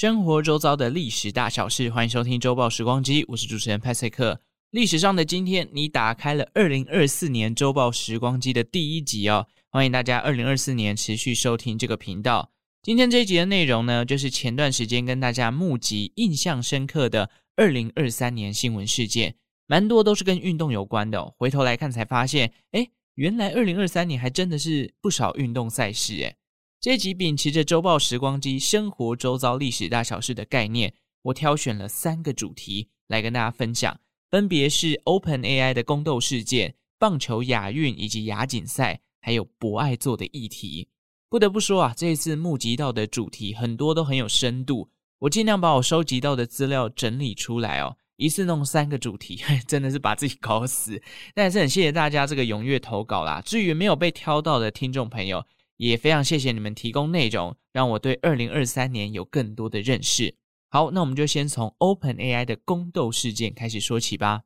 生活周遭的历史大小事，欢迎收听周报时光机，我是主持人派翠克。历史上的今天，你打开了二零二四年周报时光机的第一集哦，欢迎大家二零二四年持续收听这个频道。今天这一集的内容呢，就是前段时间跟大家募集印象深刻的二零二三年新闻事件，蛮多都是跟运动有关的哦。回头来看才发现，诶原来二零二三年还真的是不少运动赛事诶。这一集秉持着周报时光机生活周遭历史大小事的概念，我挑选了三个主题来跟大家分享，分别是 OpenAI 的宫斗事件、棒球亚运以及亚锦赛，还有博爱座的议题。不得不说啊，这一次募集到的主题很多都很有深度，我尽量把我收集到的资料整理出来哦。一次弄三个主题，真的是把自己搞死。但是很谢谢大家这个踊跃投稿啦。至于没有被挑到的听众朋友，也非常谢谢你们提供内容，让我对二零二三年有更多的认识。好，那我们就先从 OpenAI 的宫斗事件开始说起吧。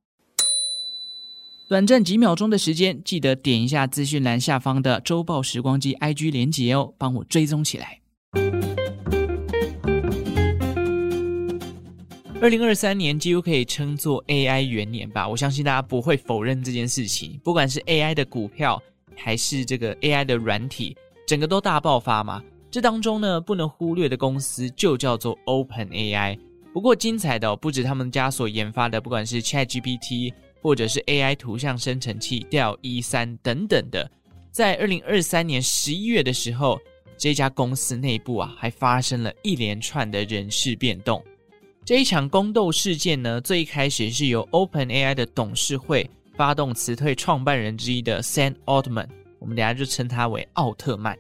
短暂几秒钟的时间，记得点一下资讯栏下方的周报时光机 IG 连结哦，帮我追踪起来。二零二三年几乎可以称作 AI 元年吧，我相信大家不会否认这件事情。不管是 AI 的股票，还是这个 AI 的软体，整个都大爆发嘛。这当中呢，不能忽略的公司就叫做 OpenAI。不过精彩的，不止他们家所研发的，不管是 ChatGPT，或者是 AI 图像生成器 d e l E 三等等的，在二零二三年十一月的时候，这家公司内部啊，还发生了一连串的人事变动。这一场宫斗事件呢，最开始是由 OpenAI 的董事会发动辞退创办人之一的 Sam Altman，我们等下就称他为奥特曼。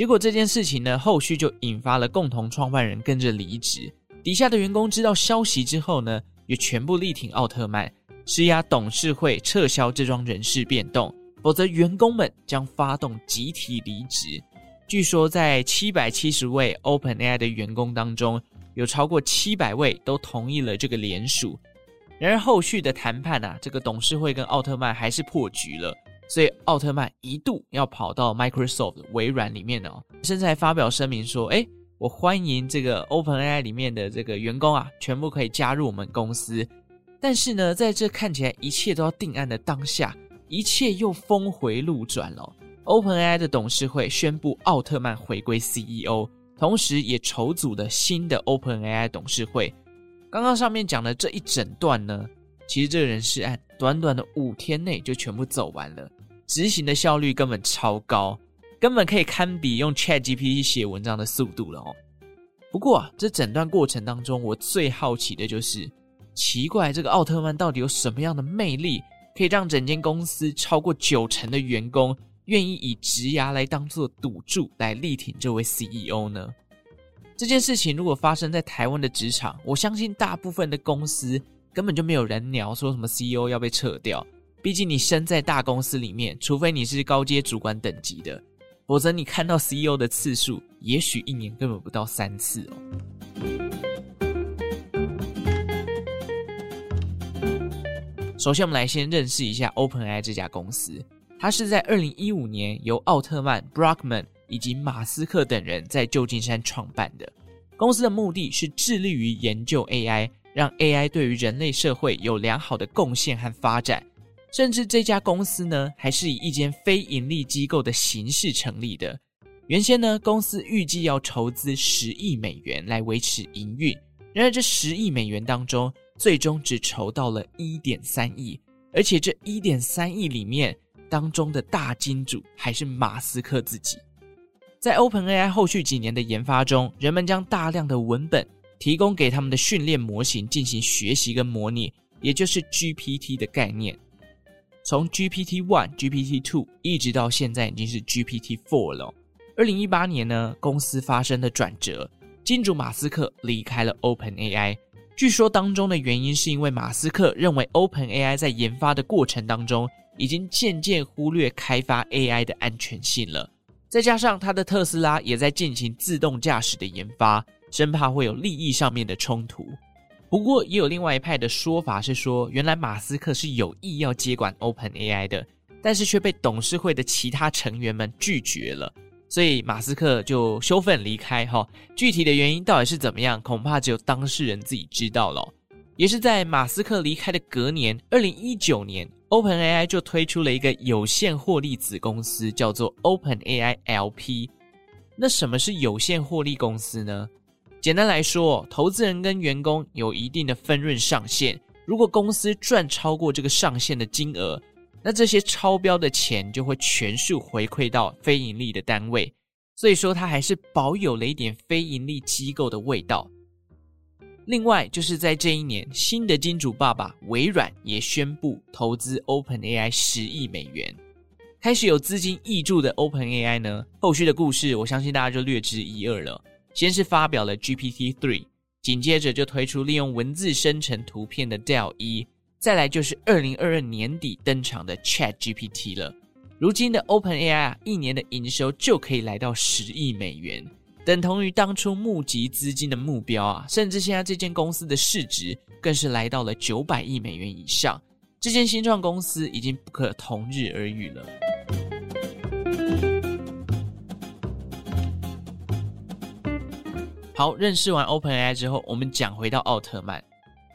结果这件事情呢，后续就引发了共同创办人跟着离职，底下的员工知道消息之后呢，也全部力挺奥特曼，施压董事会撤销这桩人事变动，否则员工们将发动集体离职。据说在七百七十位 OpenAI 的员工当中，有超过七百位都同意了这个联署，然而后续的谈判啊，这个董事会跟奥特曼还是破局了，所以奥特曼一度要跑到 Microsoft 微软里面哦，甚至还发表声明说：“哎，我欢迎这个 OpenAI 里面的这个员工啊，全部可以加入我们公司。”但是呢，在这看起来一切都要定案的当下，一切又峰回路转了。OpenAI 的董事会宣布奥特曼回归 CEO。同时，也筹组了新的 OpenAI 董事会。刚刚上面讲的这一整段呢，其实这个人事案短短的五天内就全部走完了，执行的效率根本超高，根本可以堪比用 ChatGPT 写文章的速度了哦。不过啊，这整段过程当中，我最好奇的就是，奇怪这个奥特曼到底有什么样的魅力，可以让整间公司超过九成的员工，愿意以职涯来当做赌注来力挺这位 CEO 呢？这件事情如果发生在台湾的职场，我相信大部分的公司根本就没有人鸟说什么 CEO 要被撤掉。毕竟你身在大公司里面，除非你是高阶主管等级的，否则你看到 CEO 的次数，也许一年根本不到三次哦。首先，我们来先认识一下 OpenAI 这家公司。它是在二零一五年由奥特曼、Brockman 以及马斯克等人在旧金山创办的。公司的目的是致力于研究 AI，让 AI 对于人类社会有良好的贡献和发展。甚至这家公司呢，还是以一间非盈利机构的形式成立的。原先呢，公司预计要筹资十亿美元来维持营运。然而，这十亿美元当中，最终只筹到了一点三亿，而且这一点三亿里面，当中的大金主还是马斯克自己。在 OpenAI 后续几年的研发中，人们将大量的文本提供给他们的训练模型进行学习跟模拟，也就是 GPT 的概念。从 GPT One、GPT Two 一直到现在已经是 GPT Four 了。二零一八年呢，公司发生了转折，金主马斯克离开了 OpenAI。据说当中的原因是因为马斯克认为 OpenAI 在研发的过程当中。已经渐渐忽略开发 AI 的安全性了，再加上他的特斯拉也在进行自动驾驶的研发，生怕会有利益上面的冲突。不过，也有另外一派的说法是说，原来马斯克是有意要接管 OpenAI 的，但是却被董事会的其他成员们拒绝了。所以马斯克就羞愤离开哈。具体的原因到底是怎么样，恐怕只有当事人自己知道了。也是在马斯克离开的隔年，二零一九年，OpenAI 就推出了一个有限获利子公司，叫做 OpenAI LP。那什么是有限获利公司呢？简单来说，投资人跟员工有一定的分润上限，如果公司赚超过这个上限的金额，那这些超标的钱就会全数回馈到非盈利的单位。所以说，它还是保有了一点非盈利机构的味道。另外，就是在这一年，新的金主爸爸微软也宣布投资 OpenAI 十亿美元，开始有资金挹注的 OpenAI 呢，后续的故事我相信大家就略知一二了。先是发表了 GPT-3，紧接着就推出利用文字生成图片的 DALL-E，再来就是二零二二年底登场的 ChatGPT 了。如今的 OpenAI 一年的营收就可以来到十亿美元。等同于当初募集资金的目标啊，甚至现在这间公司的市值更是来到了九百亿美元以上。这间新创公司已经不可同日而语了。好，认识完 OpenAI 之后，我们讲回到奥特曼，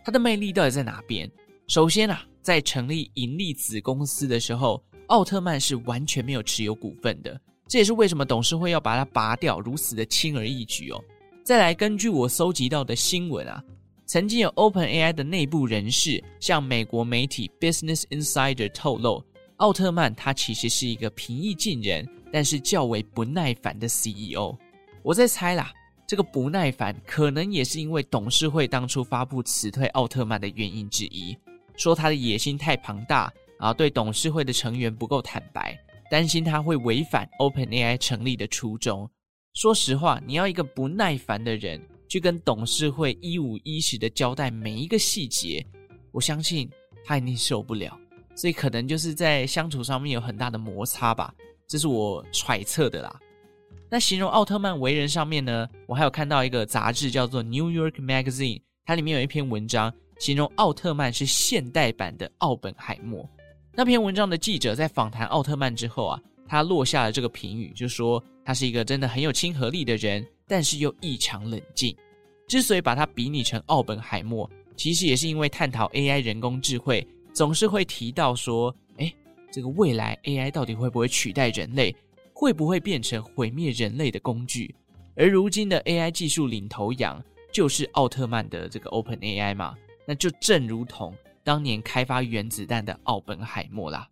它的魅力到底在哪边？首先啊，在成立盈利子公司的时候，奥特曼是完全没有持有股份的。这也是为什么董事会要把它拔掉，如此的轻而易举哦。再来，根据我搜集到的新闻啊，曾经有 OpenAI 的内部人士向美国媒体 Business Insider 透露，奥特曼他其实是一个平易近人，但是较为不耐烦的 CEO。我在猜啦，这个不耐烦可能也是因为董事会当初发布辞退奥特曼的原因之一，说他的野心太庞大，啊对董事会的成员不够坦白。担心他会违反 OpenAI 成立的初衷。说实话，你要一个不耐烦的人去跟董事会一五一十的交代每一个细节，我相信他一定受不了。所以可能就是在相处上面有很大的摩擦吧，这是我揣测的啦。那形容奥特曼为人上面呢，我还有看到一个杂志叫做《New York Magazine》，它里面有一篇文章形容奥特曼是现代版的奥本海默。那篇文章的记者在访谈奥特曼之后啊，他落下了这个评语，就说他是一个真的很有亲和力的人，但是又异常冷静。之所以把他比拟成奥本海默，其实也是因为探讨 AI 人工智慧，总是会提到说，诶，这个未来 AI 到底会不会取代人类，会不会变成毁灭人类的工具？而如今的 AI 技术领头羊就是奥特曼的这个 OpenAI 嘛，那就正如同。当年开发原子弹的奥本海默啦，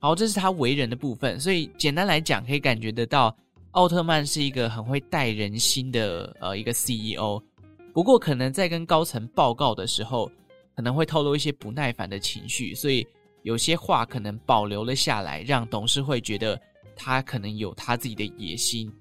好，这是他为人的部分。所以简单来讲，可以感觉得到，奥特曼是一个很会带人心的呃一个 CEO。不过，可能在跟高层报告的时候，可能会透露一些不耐烦的情绪，所以有些话可能保留了下来，让董事会觉得他可能有他自己的野心，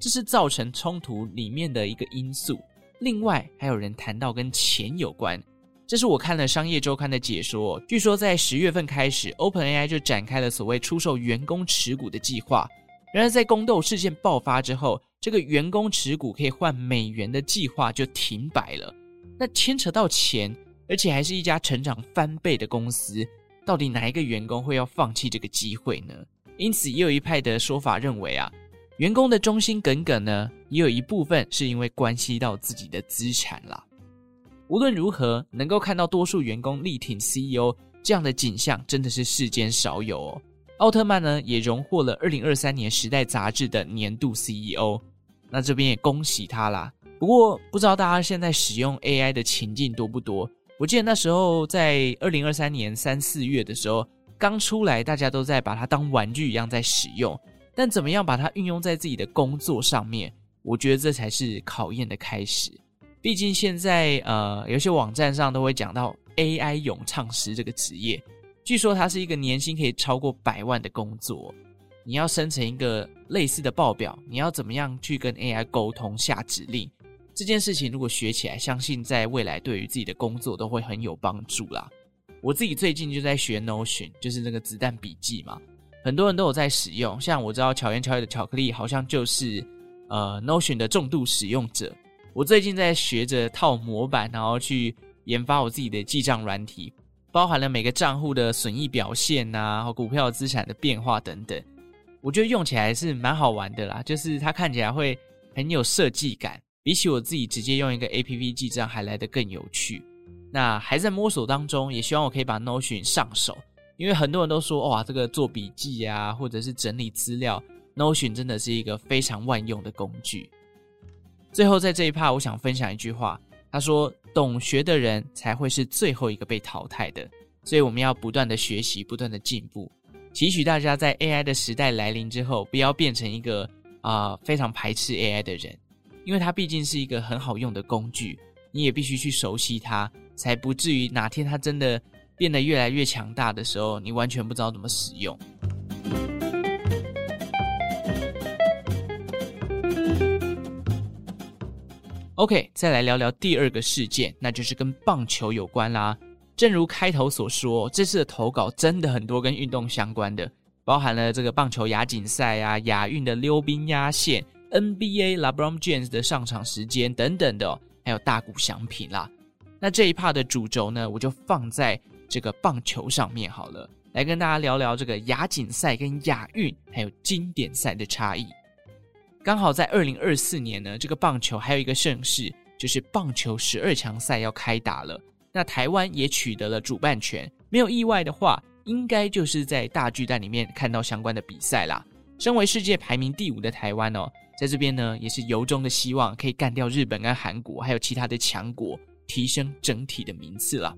这是造成冲突里面的一个因素。另外，还有人谈到跟钱有关。这是我看了《商业周刊》的解说。据说在十月份开始，OpenAI 就展开了所谓出售员工持股的计划。然而，在宫斗事件爆发之后，这个员工持股可以换美元的计划就停摆了。那牵扯到钱，而且还是一家成长翻倍的公司，到底哪一个员工会要放弃这个机会呢？因此，也有一派的说法认为啊，员工的忠心耿耿呢，也有一部分是因为关系到自己的资产啦。无论如何，能够看到多数员工力挺 CEO 这样的景象，真的是世间少有哦。奥特曼呢，也荣获了二零二三年《时代》杂志的年度 CEO，那这边也恭喜他啦。不过，不知道大家现在使用 AI 的情境多不多？我记得那时候在二零二三年三四月的时候刚出来，大家都在把它当玩具一样在使用，但怎么样把它运用在自己的工作上面？我觉得这才是考验的开始。毕竟现在，呃，有些网站上都会讲到 AI 咏唱师这个职业，据说它是一个年薪可以超过百万的工作。你要生成一个类似的报表，你要怎么样去跟 AI 沟通下指令？这件事情如果学起来，相信在未来对于自己的工作都会很有帮助啦。我自己最近就在学 Notion，就是那个子弹笔记嘛，很多人都有在使用。像我知道巧言巧语的巧克力好像就是呃 Notion 的重度使用者。我最近在学着套模板，然后去研发我自己的记账软体，包含了每个账户的损益表现啊，和股票资产的变化等等。我觉得用起来是蛮好玩的啦，就是它看起来会很有设计感，比起我自己直接用一个 APP 记账还来得更有趣。那还在摸索当中，也希望我可以把 Notion 上手，因为很多人都说哇，这个做笔记啊，或者是整理资料，Notion 真的是一个非常万用的工具。最后在这一趴，我想分享一句话，他说：“懂学的人才会是最后一个被淘汰的。”所以我们要不断的学习，不断的进步。期许大家在 AI 的时代来临之后，不要变成一个啊、非常排斥 AI 的人，因为它毕竟是一个很好用的工具，你也必须去熟悉它，才不至于哪天它真的变得越来越强大的时候，你完全不知道怎么使用。OK，再来聊聊第二个事件，那就是跟棒球有关啦。正如开头所说，这次的投稿真的很多跟运动相关的，包含了这个棒球亚锦赛啊、亚运的溜冰压线、NBA LeBron James 的上场时间等等的，还有大谷翔品啦。那这一趴的主轴呢，我就放在这个棒球上面好了，来跟大家聊聊这个亚锦赛跟亚运还有经典赛的差异。刚好在二零二四年呢，这个棒球还有一个盛事，就是棒球十二强赛要开打了。那台湾也取得了主办权，没有意外的话，应该就是在大巨蛋里面看到相关的比赛啦。身为世界排名第五的台湾哦，在这边呢也是由衷的希望可以干掉日本跟韩国，还有其他的强国，提升整体的名次啦。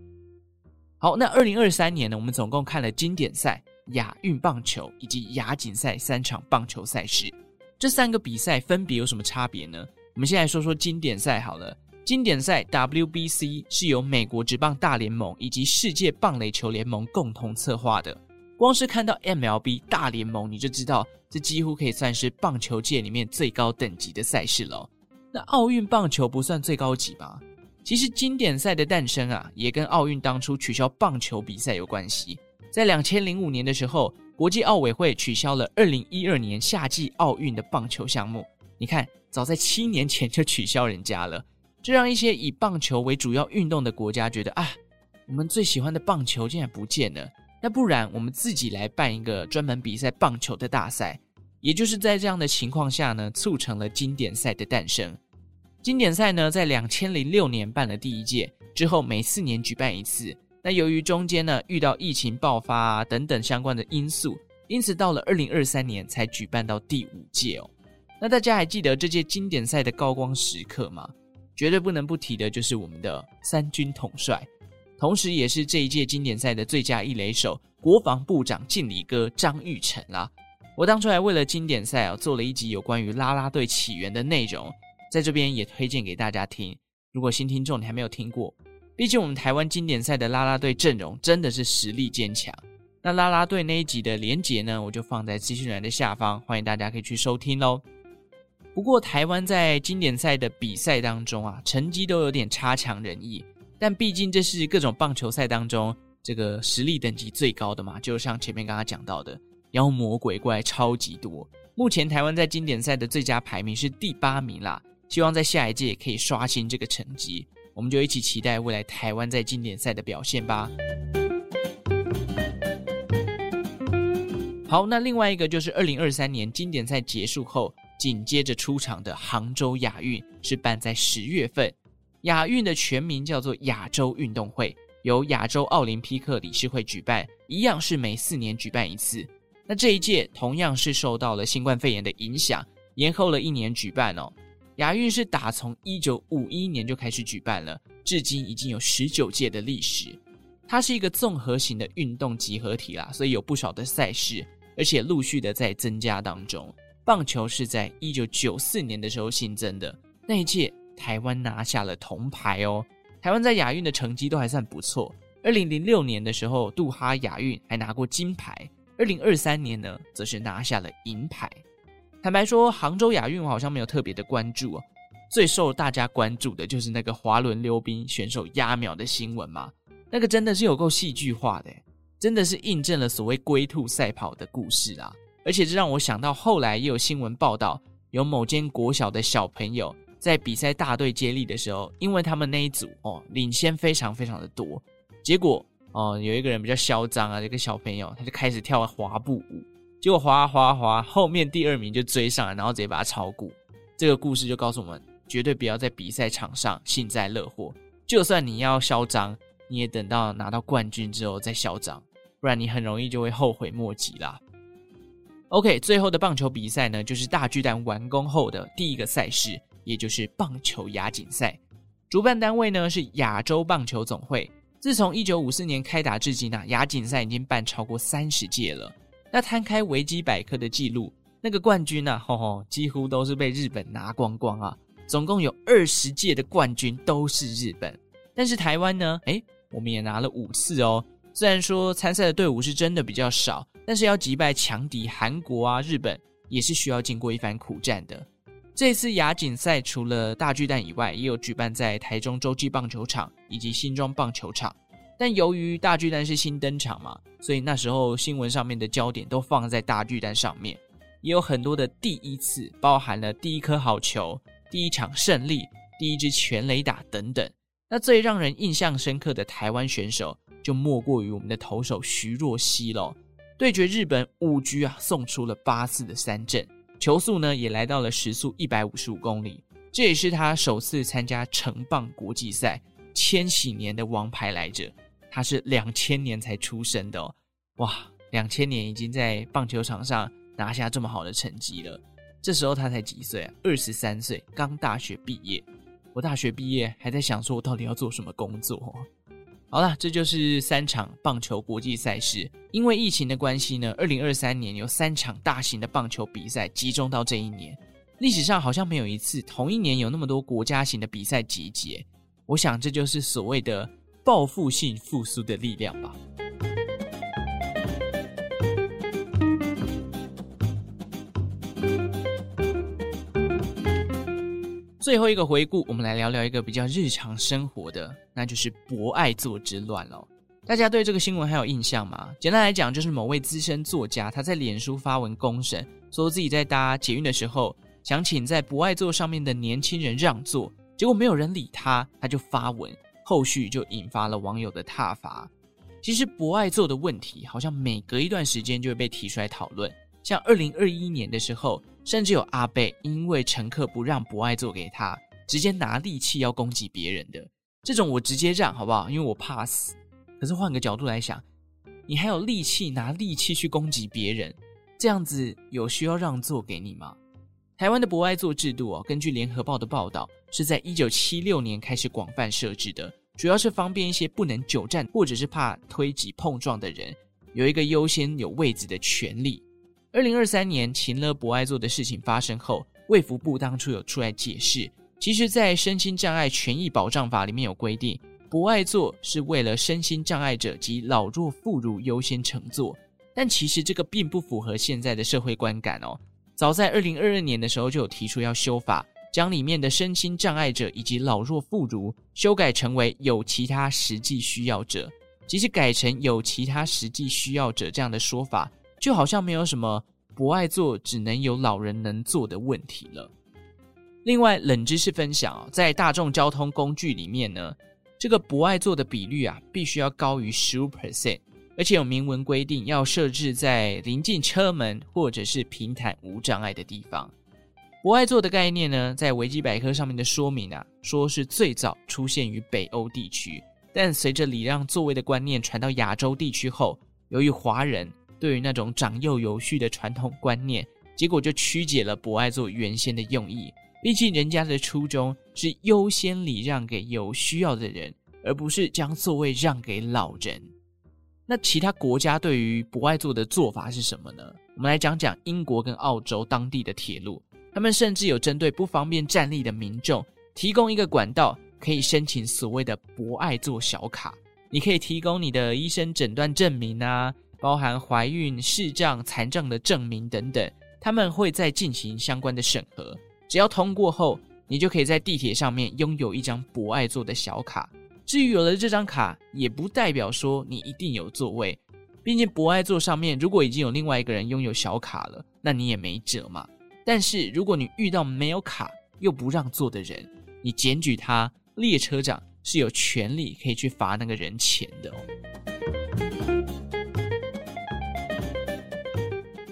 好，那二零二三年呢，我们总共看了经典赛、亚运棒球以及亚锦赛三场棒球赛事，这三个比赛分别有什么差别呢？我们先来说说经典赛好了。经典赛 WBC 是由美国职棒大联盟以及世界棒垒球联盟共同策划的。光是看到 MLB 大联盟，你就知道这几乎可以算是棒球界里面最高等级的赛事了。那奥运棒球不算最高级吧？其实经典赛的诞生啊，也跟奥运当初取消棒球比赛有关系。在两千零五年的时候，国际奥委会取消了二零一二年夏季奥运的棒球项目。你看，早在七年前就取消人家了。这让一些以棒球为主要运动的国家觉得啊，我们最喜欢的棒球竟然不见了。那不然我们自己来办一个专门比赛棒球的大赛。也就是在这样的情况下呢，促成了经典赛的诞生。经典赛呢，在两千零六年办了第一届，之后每四年举办一次。那由于中间呢遇到疫情爆发啊等等相关的因素，因此到了二零二三年才举办到第五届哦。那大家还记得这届经典赛的高光时刻吗？绝对不能不提的就是我们的三军统帅，同时也是这一届经典赛的最佳一垒手——国防部长敬礼哥张玉成啦。我当初还为了经典赛啊，做了一集有关于啦啦队起源的内容，在这边也推荐给大家听。如果新听众你还没有听过，毕竟我们台湾经典赛的啦啦队阵容真的是实力坚强。那啦啦队那一集的连结呢，我就放在资讯栏的下方，欢迎大家可以去收听喽。不过，台湾在经典赛的比赛当中啊，成绩都有点差强人意。但毕竟这是各种棒球赛当中这个实力等级最高的嘛，就像前面刚刚讲到的，妖魔鬼怪超级多。目前台湾在经典赛的最佳排名是第八名啦，希望在下一届可以刷新这个成绩。我们就一起期待未来台湾在经典赛的表现吧。好，那另外一个就是二零二三年经典赛结束后。紧接着出场的杭州亚运是办在十月份，亚运的全名叫做亚洲运动会，由亚洲奥林匹克理事会举办，一样是每四年举办一次。那这一届同样是受到了新冠肺炎的影响，延后了一年举办哦。亚运是打从一九五一年就开始举办了，至今已经有十九届的历史。它是一个综合型的运动集合体啦，所以有不少的赛事，而且陆续的在增加当中。棒球是在一九九四年的时候新增的，那一届台湾拿下了铜牌哦。台湾在亚运的成绩都还算不错。二零零六年的时候，杜哈亚运还拿过金牌。二零二三年呢，则是拿下了银牌。坦白说，杭州亚运我好像没有特别的关注哦。最受大家关注的就是那个滑轮溜冰选手压秒的新闻嘛，那个真的是有够戏剧化的，真的是印证了所谓龟兔赛跑的故事啊。而且这让我想到，后来也有新闻报道，有某间国小的小朋友在比赛大队接力的时候，因为他们那一组哦领先非常非常的多，结果哦有一个人比较嚣张啊，这个小朋友他就开始跳滑步舞，结果滑滑滑，后面第二名就追上来，然后直接把他超过。这个故事就告诉我们，绝对不要在比赛场上幸灾乐祸。就算你要嚣张，你也等到拿到冠军之后再嚣张，不然你很容易就会后悔莫及啦。OK，最后的棒球比赛呢，就是大巨蛋完工后的第一个赛事，也就是棒球亚锦赛。主办单位呢是亚洲棒球总会。自从一九五四年开打至今啊，亚锦赛已经办超过三十届了。那摊开维基百科的记录，那个冠军啊，吼吼，几乎都是被日本拿光光啊。总共有二十届的冠军都是日本，但是台湾呢，诶，我们也拿了五次哦。虽然说参赛的队伍是真的比较少，但是要击败强敌韩国啊、日本，也是需要经过一番苦战的。这次亚锦赛除了大巨蛋以外，也有举办在台中洲际棒球场以及新庄棒球场。但由于大巨蛋是新登场嘛，所以那时候新闻上面的焦点都放在大巨蛋上面，也有很多的第一次，包含了第一颗好球、第一场胜利、第一支全垒打等等。那最让人印象深刻的台湾选手，就莫过于我们的投手徐若曦喽。对决日本五局啊，送出了八次的三振，球速呢也来到了时速一百五十五公里，这也是他首次参加城棒国际赛，千禧年的王牌来着。他是两千年才出生的哦，哇，两千年已经在棒球场上拿下这么好的成绩了。这时候他才几岁啊？二十三岁，刚大学毕业。我大学毕业还在想说，我到底要做什么工作？好了，这就是三场棒球国际赛事。因为疫情的关系呢，二零二三年有三场大型的棒球比赛集中到这一年。历史上好像没有一次同一年有那么多国家型的比赛集结。我想这就是所谓的。报复性复苏的力量吧。最后一个回顾，我们来聊聊一个比较日常生活的，那就是博爱座之乱了。大家对这个新闻还有印象吗？简单来讲，就是某位资深作家他在脸书发文公审，说自己在搭捷运的时候，想请在博爱座上面的年轻人让座，结果没有人理他，他就发文。后续就引发了网友的挞伐。其实博爱座的问题，好像每隔一段时间就会被提出来讨论。像二零二一年的时候，甚至有阿贝因为乘客不让博爱座给他，直接拿利器要攻击别人的。这种我直接让好不好？因为我怕死。可是换个角度来想，你还有力气拿利器去攻击别人，这样子有需要让座给你吗？台湾的博爱座制度哦，根据联合报的报道，是在一九七六年开始广泛设置的，主要是方便一些不能久站或者是怕推挤碰撞的人，有一个优先有位置的权利。二零二三年情勒博爱座的事情发生后，卫福部当初有出来解释，其实，在身心障碍权益保障法里面有规定，博爱座是为了身心障碍者及老弱妇孺优先乘坐，但其实这个并不符合现在的社会观感哦。早在二零二二年的时候就有提出要修法，将里面的身心障碍者以及老弱妇孺修改成为有其他实际需要者。即使改成有其他实际需要者这样的说法，就好像没有什么不爱做只能有老人能坐的问题了。另外，冷知识分享，在大众交通工具里面呢，这个不爱做的比率啊，必须要高于十五 percent。而且有明文规定，要设置在临近车门或者是平坦无障碍的地方。博爱座的概念呢，在维基百科上面的说明啊，说是最早出现于北欧地区，但随着礼让座位的观念传到亚洲地区后，由于华人对于那种长幼有序的传统观念，结果就曲解了博爱座原先的用意。毕竟人家的初衷是优先礼让给有需要的人，而不是将座位让给老人。那其他国家对于博爱座的做法是什么呢？我们来讲讲英国跟澳洲当地的铁路，他们甚至有针对不方便站立的民众，提供一个管道，可以申请所谓的博爱座小卡。你可以提供你的医生诊断证明啊，包含怀孕、视障、残障的证明等等，他们会再进行相关的审核。只要通过后，你就可以在地铁上面拥有一张博爱座的小卡。至于有了这张卡，也不代表说你一定有座位。毕竟博爱座上面如果已经有另外一个人拥有小卡了，那你也没辙嘛。但是如果你遇到没有卡又不让座的人，你检举他，列车长是有权利可以去罚那个人钱的哦。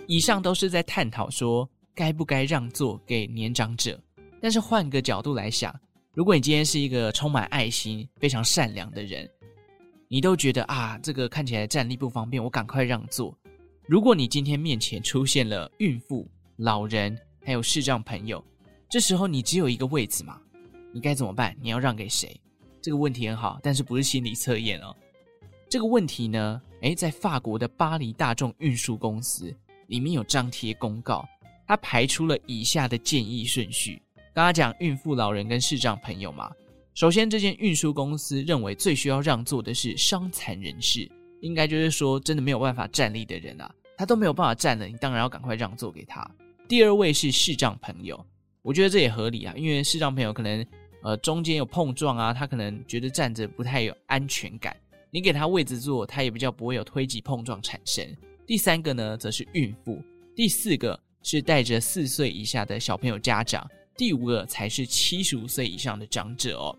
以上都是在探讨说该不该让座给年长者。但是换个角度来想，如果你今天是一个充满爱心、非常善良的人，你都觉得啊，这个看起来站立不方便，我赶快让座。如果你今天面前出现了孕妇、老人，还有视障朋友，这时候你只有一个位置嘛，你该怎么办？你要让给谁？这个问题很好，但是不是心理测验哦。这个问题呢，诶，在法国的巴黎大众运输公司里面有张贴公告，它排出了以下的建议顺序。刚刚讲孕妇、老人跟视障朋友嘛，首先这间运输公司认为最需要让座的是伤残人士，应该就是说真的没有办法站立的人啊，他都没有办法站了，你当然要赶快让座给他。第二位是视障朋友，我觉得这也合理啊，因为视障朋友可能呃中间有碰撞啊，他可能觉得站着不太有安全感。你给他位置坐，他也比较不会有推挤碰撞产生。第三个呢，则是孕妇；第四个是带着四岁以下的小朋友家长；第五个才是七十五岁以上的长者哦。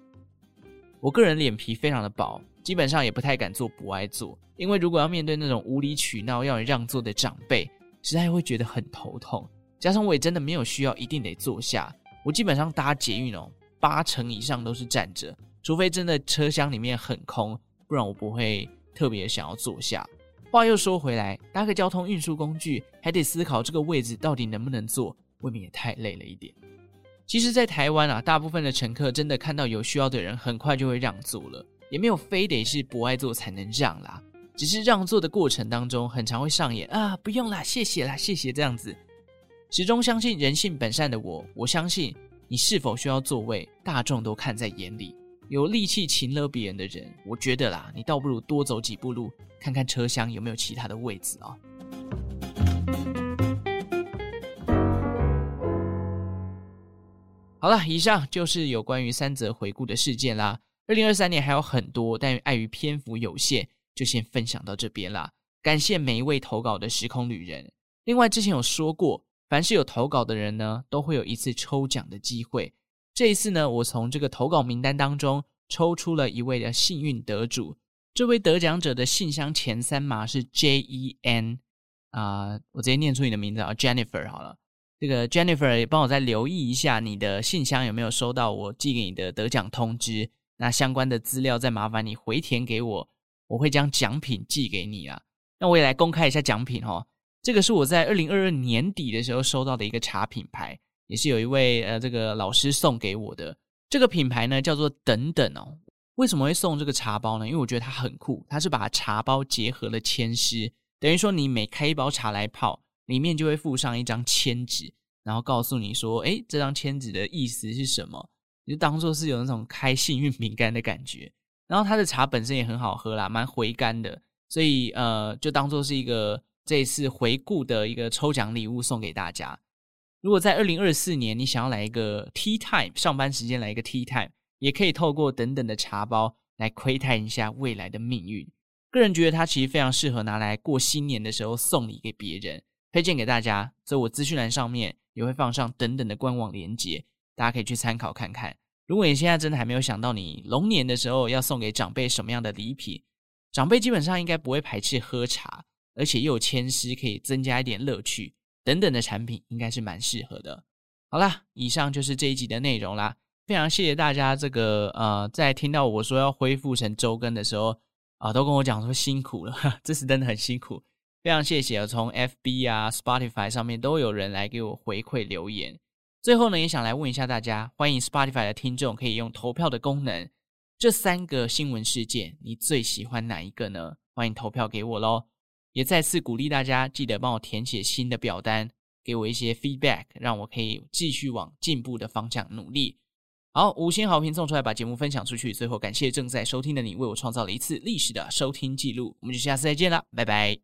我个人脸皮非常的薄，基本上也不太敢坐不爱座，因为如果要面对那种无理取闹要你让座的长辈，实在会觉得很头痛。加上我也真的没有需要一定得坐下，我基本上搭捷运哦，八成以上都是站着，除非真的车厢里面很空。不然我不会特别想要坐下。话又说回来，搭个交通运输工具，还得思考这个位置到底能不能坐，未免也太累了一点。其实，在台湾啊，大部分的乘客真的看到有需要的人，很快就会让座了，也没有非得是博爱座才能让啦。只是让座的过程当中，很常会上演啊，不用啦，谢谢啦，谢谢这样子。始终相信人性本善的我，我相信你是否需要座位，大众都看在眼里。有力气擒了别人的人，我觉得啦，你倒不如多走几步路，看看车厢有没有其他的位置啊、哦。好了，以上就是有关于三则回顾的事件啦。二零二三年还有很多，但碍于篇幅有限，就先分享到这边啦。感谢每一位投稿的时空旅人。另外，之前有说过，凡是有投稿的人呢，都会有一次抽奖的机会。这一次呢，我从这个投稿名单当中抽出了一位的幸运得主。这位得奖者的信箱前三码是 J E N 啊、我直接念出你的名字啊，Jennifer 好了。这个 Jennifer 也帮我再留意一下你的信箱有没有收到我寄给你的得奖通知。那相关的资料再麻烦你回填给我，我会将奖品寄给你啊。那我也来公开一下奖品哈，这个是我在二零二二年底的时候收到的一个茶品牌。也是有一位呃，这个老师送给我的这个品牌呢，叫做等等哦。为什么会送这个茶包呢？因为我觉得它很酷，它是把茶包结合了签诗，等于说你每开一包茶来泡，里面就会附上一张签纸，然后告诉你说，诶，这张签纸的意思是什么？你就当做是有那种开幸运饼干的感觉。然后它的茶本身也很好喝啦，蛮回甘的，所以呃，就当做是一个这一次回顾的一个抽奖礼物送给大家。如果在二零二四年，你想要来一个 tea time，上班时间来一个 tea time，也可以透过等等的茶包来窥探一下未来的命运。个人觉得它其实非常适合拿来过新年的时候送礼给别人，推荐给大家。所以我资讯栏上面也会放上等等的官网链接，大家可以去参考看看。如果你现在真的还没有想到你龙年的时候要送给长辈什么样的礼品，长辈基本上应该不会排斥喝茶，而且又有签诗，可以增加一点乐趣。等等的产品应该是蛮适合的。好啦，以上就是这一集的内容啦。非常谢谢大家，这个呃，在听到我说要恢复成周更的时候啊、都跟我讲说辛苦了，这是真的很辛苦。非常谢谢，从 FB 啊、Spotify 上面都有人来给我回馈留言。最后呢，也想来问一下大家，欢迎 Spotify 的听众可以用投票的功能，这三个新闻事件你最喜欢哪一个呢？欢迎投票给我喽。也再次鼓励大家，记得帮我填写新的表单，给我一些 feedback，让我可以继续往进步的方向努力。好，五星好评送出来，把节目分享出去。最后，感谢正在收听的你，为我创造了一次历史的收听记录。我们就下次再见了，拜拜。